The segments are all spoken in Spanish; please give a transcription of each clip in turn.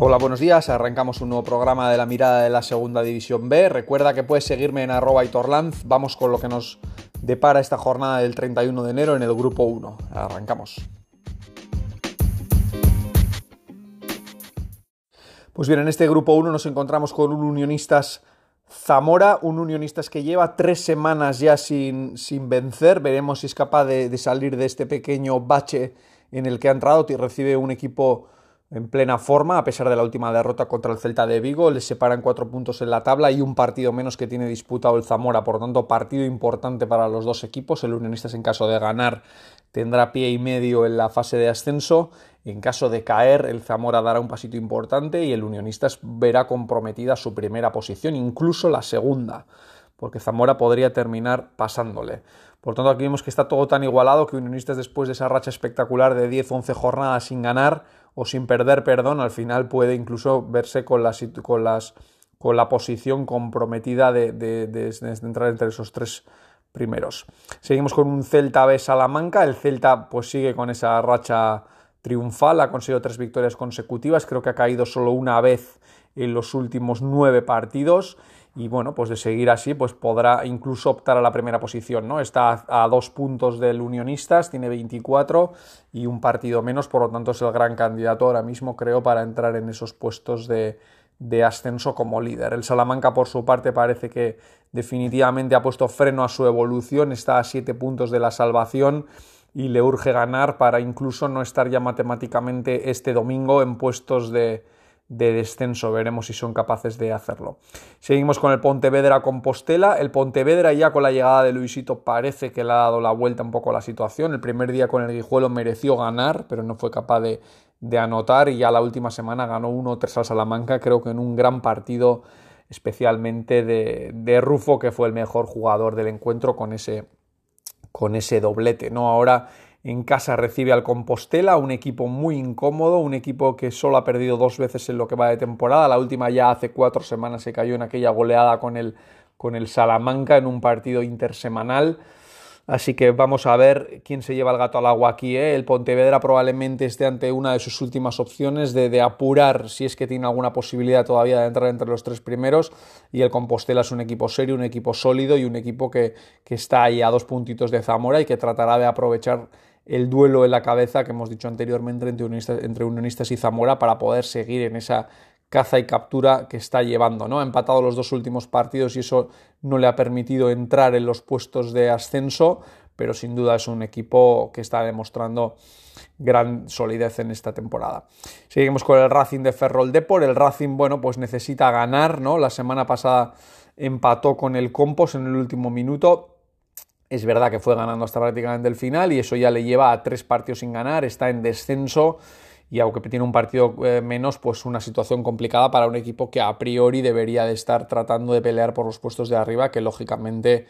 Hola, buenos días. Arrancamos un nuevo programa de la mirada de la segunda división B. Recuerda que puedes seguirme en arroba Itorlanz. Vamos con lo que nos depara esta jornada del 31 de enero en el grupo 1. Arrancamos. Pues bien, en este grupo 1 nos encontramos con un Unionistas Zamora, un Unionistas que lleva tres semanas ya sin, sin vencer. Veremos si es capaz de, de salir de este pequeño bache en el que ha entrado y recibe un equipo en plena forma, a pesar de la última derrota contra el Celta de Vigo. Le separan cuatro puntos en la tabla y un partido menos que tiene disputado el Zamora. Por tanto, partido importante para los dos equipos. El Unionistas, en caso de ganar, tendrá pie y medio en la fase de ascenso. En caso de caer, el Zamora dará un pasito importante y el Unionistas verá comprometida su primera posición, incluso la segunda, porque Zamora podría terminar pasándole. Por tanto, aquí vemos que está todo tan igualado que Unionistas, después de esa racha espectacular de 10-11 jornadas sin ganar, o sin perder perdón, al final puede incluso verse con, con, las, con la posición comprometida de, entrar entre esos tres primeros. Seguimos con un Celta B Salamanca. El Celta pues sigue con esa racha triunfal, ha conseguido tres victorias consecutivas, creo que ha caído solo una vez en los últimos nueve partidos y bueno, pues de seguir así, pues podrá incluso optar a la primera posición, ¿no? Está a, dos puntos del Unionistas, tiene 24 y un partido menos, por lo tanto es el gran candidato ahora mismo, creo, para entrar en esos puestos de, de ascenso como líder. El Salamanca, por su parte, parece que definitivamente ha puesto freno a su evolución, está a siete puntos de la salvación y le urge ganar para incluso no estar ya matemáticamente este domingo en puestos de, de descenso. Veremos si son capaces de hacerlo. Seguimos con el Pontevedra Compostela. El Pontevedra ya con la llegada de Luisito parece que le ha dado la vuelta un poco a la situación. El primer día con el Guijuelo mereció ganar, pero no fue capaz de, anotar y ya la última semana ganó 1-3 al Salamanca, creo que en un gran partido especialmente de, de, Rufo, que fue el mejor jugador del encuentro con ese, con ese doblete. ¿no? Ahora en casa recibe al Compostela, un equipo muy incómodo, un equipo que solo ha perdido dos veces en lo que va de temporada. La última ya hace cuatro semanas se cayó en aquella goleada con el, con el Salamanca en un partido intersemanal. Así que vamos a ver quién se lleva el gato al agua aquí. ¿eh? El Pontevedra probablemente esté ante una de sus últimas opciones de, apurar si es que tiene alguna posibilidad todavía de entrar entre los tres primeros. Y el Compostela es un equipo serio, un equipo sólido y un equipo que, está ahí a dos puntitos de Zamora y que tratará de aprovechar el duelo en la cabeza que hemos dicho anteriormente entre unionistas, entre unionistas y Zamora para poder seguir en esa caza y captura que está llevando. ¿no? Ha empatado los dos últimos partidos y eso no le ha permitido entrar en los puestos de ascenso, pero sin duda es un equipo que está demostrando gran solidez en esta temporada. Seguimos con el Racing de Ferrol Depor. El Racing, bueno, pues necesita ganar, ¿no? La semana pasada empató con el Compos en el último minuto es verdad que fue ganando hasta prácticamente el final y eso ya le lleva a tres partidos sin ganar, está en descenso y aunque tiene un partido eh, menos, pues una situación complicada para un equipo que a priori debería de estar tratando de pelear por los puestos de arriba, que lógicamente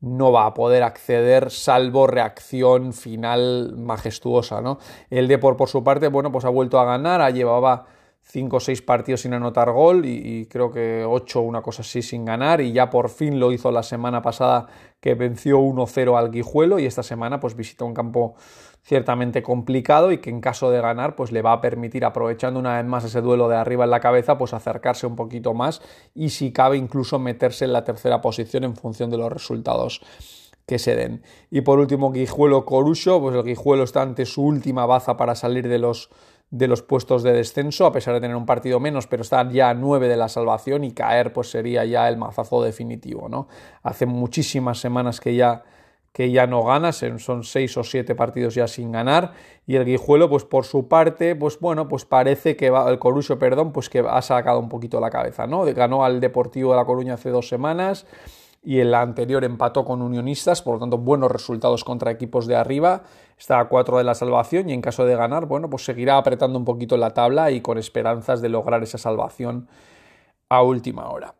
no va a poder acceder salvo reacción final majestuosa, ¿no? El Depor por su parte, bueno, pues ha vuelto a ganar, ha llevaba 5 o 6 partidos sin anotar gol y, creo que 8 una cosa así sin ganar y ya por fin lo hizo la semana pasada que venció 1-0 al Guijuelo y esta semana pues visita un campo ciertamente complicado y que en caso de ganar pues le va a permitir aprovechando una vez más ese duelo de arriba en la cabeza pues acercarse un poquito más y si cabe incluso meterse en la tercera posición en función de los resultados que se den. Y por último Guijuelo Corucho, pues el Guijuelo está ante su última baza para salir de los de los puestos de descenso, a pesar de tener un partido menos, pero estar ya a 9 de la salvación y caer pues sería ya el mazazo definitivo, ¿no? Hace muchísimas semanas que ya que ya no gana, son seis o siete partidos ya sin ganar, y el Guijuelo, pues por su parte, pues bueno, pues parece que va, el Corucho, perdón, pues que ha sacado un poquito la cabeza, ¿no? Ganó al Deportivo de La Coruña hace dos semanas, y en la anterior empató con Unionistas, por lo tanto buenos resultados contra equipos de arriba, está a 4 de la salvación y en caso de ganar, bueno, pues seguirá apretando un poquito la tabla y con esperanzas de lograr esa salvación a última hora.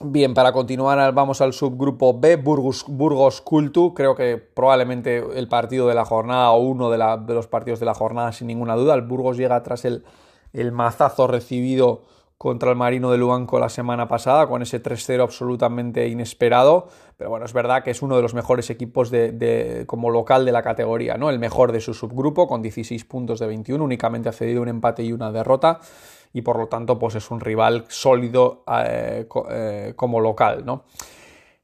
Bien, para continuar vamos al subgrupo B, Burgos, Burgos Cultu, creo que probablemente el partido de la jornada o uno de, los partidos de la jornada sin ninguna duda, el Burgos llega tras el, el mazazo recibido contra el Marino de Luanco la semana pasada, con ese 3-0 absolutamente inesperado. Pero bueno, es verdad que es uno de los mejores equipos de, como local de la categoría, ¿no? El mejor de su subgrupo, con 16 puntos de 21, únicamente ha cedido un empate y una derrota. Y por lo tanto, pues es un rival sólido eh, eh, como local, ¿no?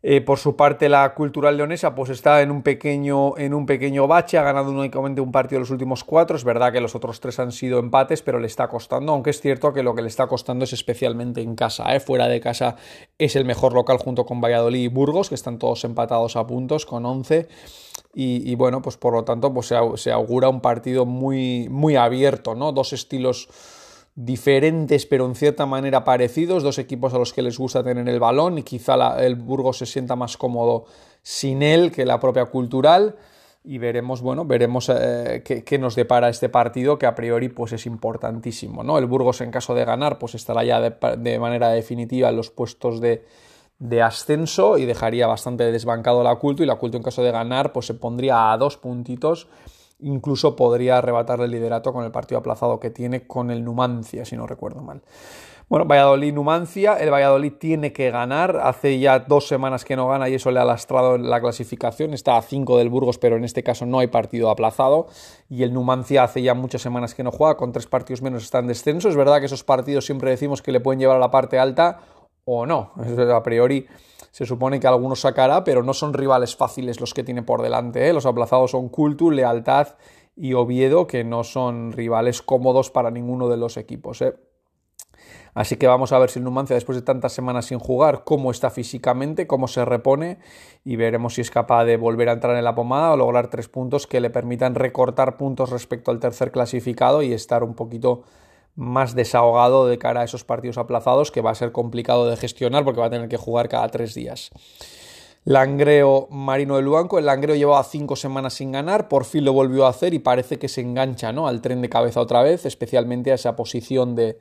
Eh, por su parte, la Cultural Leonesa pues está en un, pequeño, en un pequeño bache, ha ganado únicamente un partido de los últimos cuatro. Es verdad que los otros tres han sido empates, pero le está costando, aunque es cierto que lo que le está costando es especialmente en casa. ¿eh? Fuera de casa es el mejor local junto con Valladolid y Burgos, que están todos empatados a puntos con 11. Y, bueno, pues por lo tanto pues se, se augura un partido muy, muy abierto, ¿no? Dos estilos diferentes pero en cierta manera parecidos, dos equipos a los que les gusta tener el balón y quizá el Burgos se sienta más cómodo sin él que la propia cultural y veremos, bueno, veremos eh, qué, nos depara este partido que a priori pues es importantísimo, ¿no? El Burgos en caso de ganar pues estará ya de, manera definitiva en los puestos de, de, ascenso y dejaría bastante desbancado la culto y la culto en caso de ganar pues se pondría a dos puntitos Incluso podría arrebatarle el liderato con el partido aplazado que tiene con el Numancia, si no recuerdo mal. Bueno, Valladolid-Numancia, el Valladolid tiene que ganar, hace ya dos semanas que no gana y eso le ha lastrado la clasificación, está a 5 del Burgos, pero en este caso no hay partido aplazado, y el Numancia hace ya muchas semanas que no juega, con tres partidos menos está en descenso, es verdad que esos partidos siempre decimos que le pueden llevar a la parte alta o no, a priori se supone que algunos sacará, pero no son rivales fáciles los que tiene por delante. ¿eh? Los aplazados son Cultu, Lealtad y Oviedo, que no son rivales cómodos para ninguno de los equipos. ¿eh? Así que vamos a ver si el Numancia, después de tantas semanas sin jugar, cómo está físicamente, cómo se repone y veremos si es capaz de volver a entrar en la pomada o lograr tres puntos que le permitan recortar puntos respecto al tercer clasificado y estar un poquito más desahogado de cara a esos partidos aplazados que va a ser complicado de gestionar porque va a tener que jugar cada tres días. Langreo Marino de Luanco, el Langreo llevaba cinco semanas sin ganar, por fin lo volvió a hacer y parece que se engancha ¿no? al tren de cabeza otra vez, especialmente a esa posición de,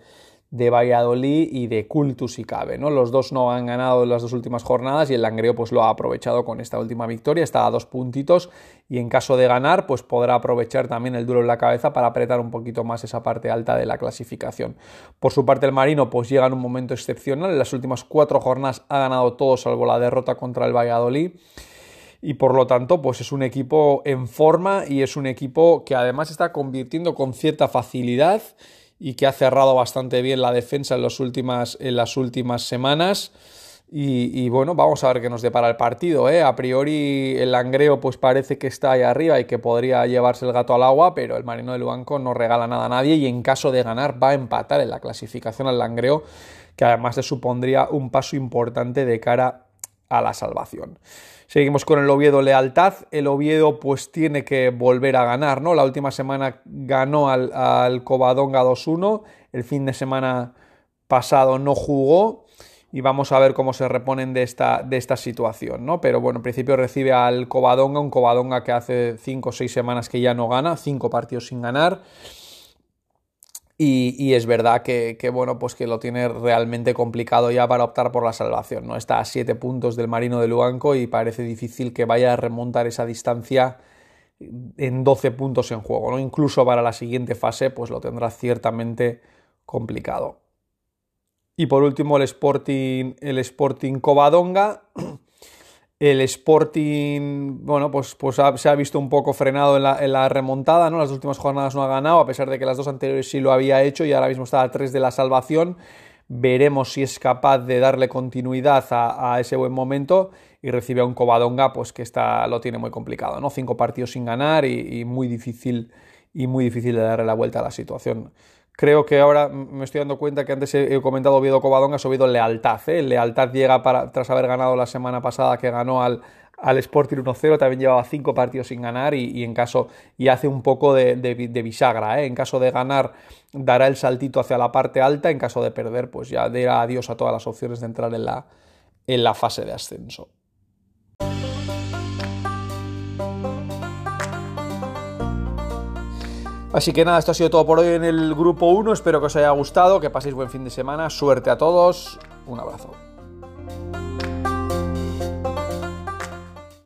de Valladolid y de Cultus y Cabe. ¿no? Los dos no han ganado las dos últimas jornadas y el Langreo pues lo ha aprovechado con esta última victoria, está a dos puntitos y en caso de ganar pues podrá aprovechar también el duro en la cabeza para apretar un poquito más esa parte alta de la clasificación. Por su parte el Marino pues llega en un momento excepcional, en las últimas cuatro jornadas ha ganado todo salvo la derrota contra el Valladolid y por lo tanto pues es un equipo en forma y es un equipo que además está convirtiendo con cierta facilidad y que ha cerrado bastante bien la defensa en, las últimas, en las últimas semanas. Y, bueno, vamos a ver qué nos depara el partido. ¿eh? A priori el Langreo pues parece que está ahí arriba y que podría llevarse el gato al agua, pero el Marino del Luanco no regala nada a nadie y en caso de ganar va a empatar en la clasificación al Langreo, que además le supondría un paso importante de cara a la salvación. Seguimos con el Oviedo Lealtad. El Oviedo pues tiene que volver a ganar, ¿no? La última semana ganó al, al Covadonga 2-1. El fin de semana pasado no jugó. Y vamos a ver cómo se reponen de esta, de esta situación, ¿no? Pero bueno, en principio recibe al Covadonga, un Covadonga que hace 5 o 6 semanas que ya no gana, 5 partidos sin ganar. Y, es verdad que, bueno, pues que lo tiene realmente complicado ya para optar por la salvación. ¿no? Está a 7 puntos del Marino de Luanco y parece difícil que vaya a remontar esa distancia en 12 puntos en juego. ¿no? Incluso para la siguiente fase, pues lo tendrá ciertamente complicado. Y por último, el Sporting, el Sporting Covadonga. El Sporting, bueno, pues, pues se ha visto un poco frenado en la, remontada, ¿no? Las últimas jornadas no ha ganado, a pesar de que las dos anteriores sí lo había hecho y ahora mismo está a tres de la salvación. Veremos si es capaz de darle continuidad a, ese buen momento y recibe a un Covadonga, pues que está, lo tiene muy complicado, ¿no? Cinco partidos sin ganar y, muy difícil y muy difícil de darle la vuelta a la situación. Creo que ahora me estoy dando cuenta que antes he comentado Oviedo Covadonga, ha Oviedo Lealtad. ¿eh? Lealtad llega para, tras haber ganado la semana pasada que ganó al, al Sporting 1-0, también llevaba cinco partidos sin ganar y, en caso y hace un poco de, bisagra. ¿eh? En caso de ganar dará el saltito hacia la parte alta, en caso de perder pues ya dirá adiós a todas las opciones de entrar en la, en la fase de ascenso. Así que nada, esto ha sido todo por hoy en el grupo 1. Espero que os haya gustado, que paséis buen fin de semana. Suerte a todos. Un abrazo.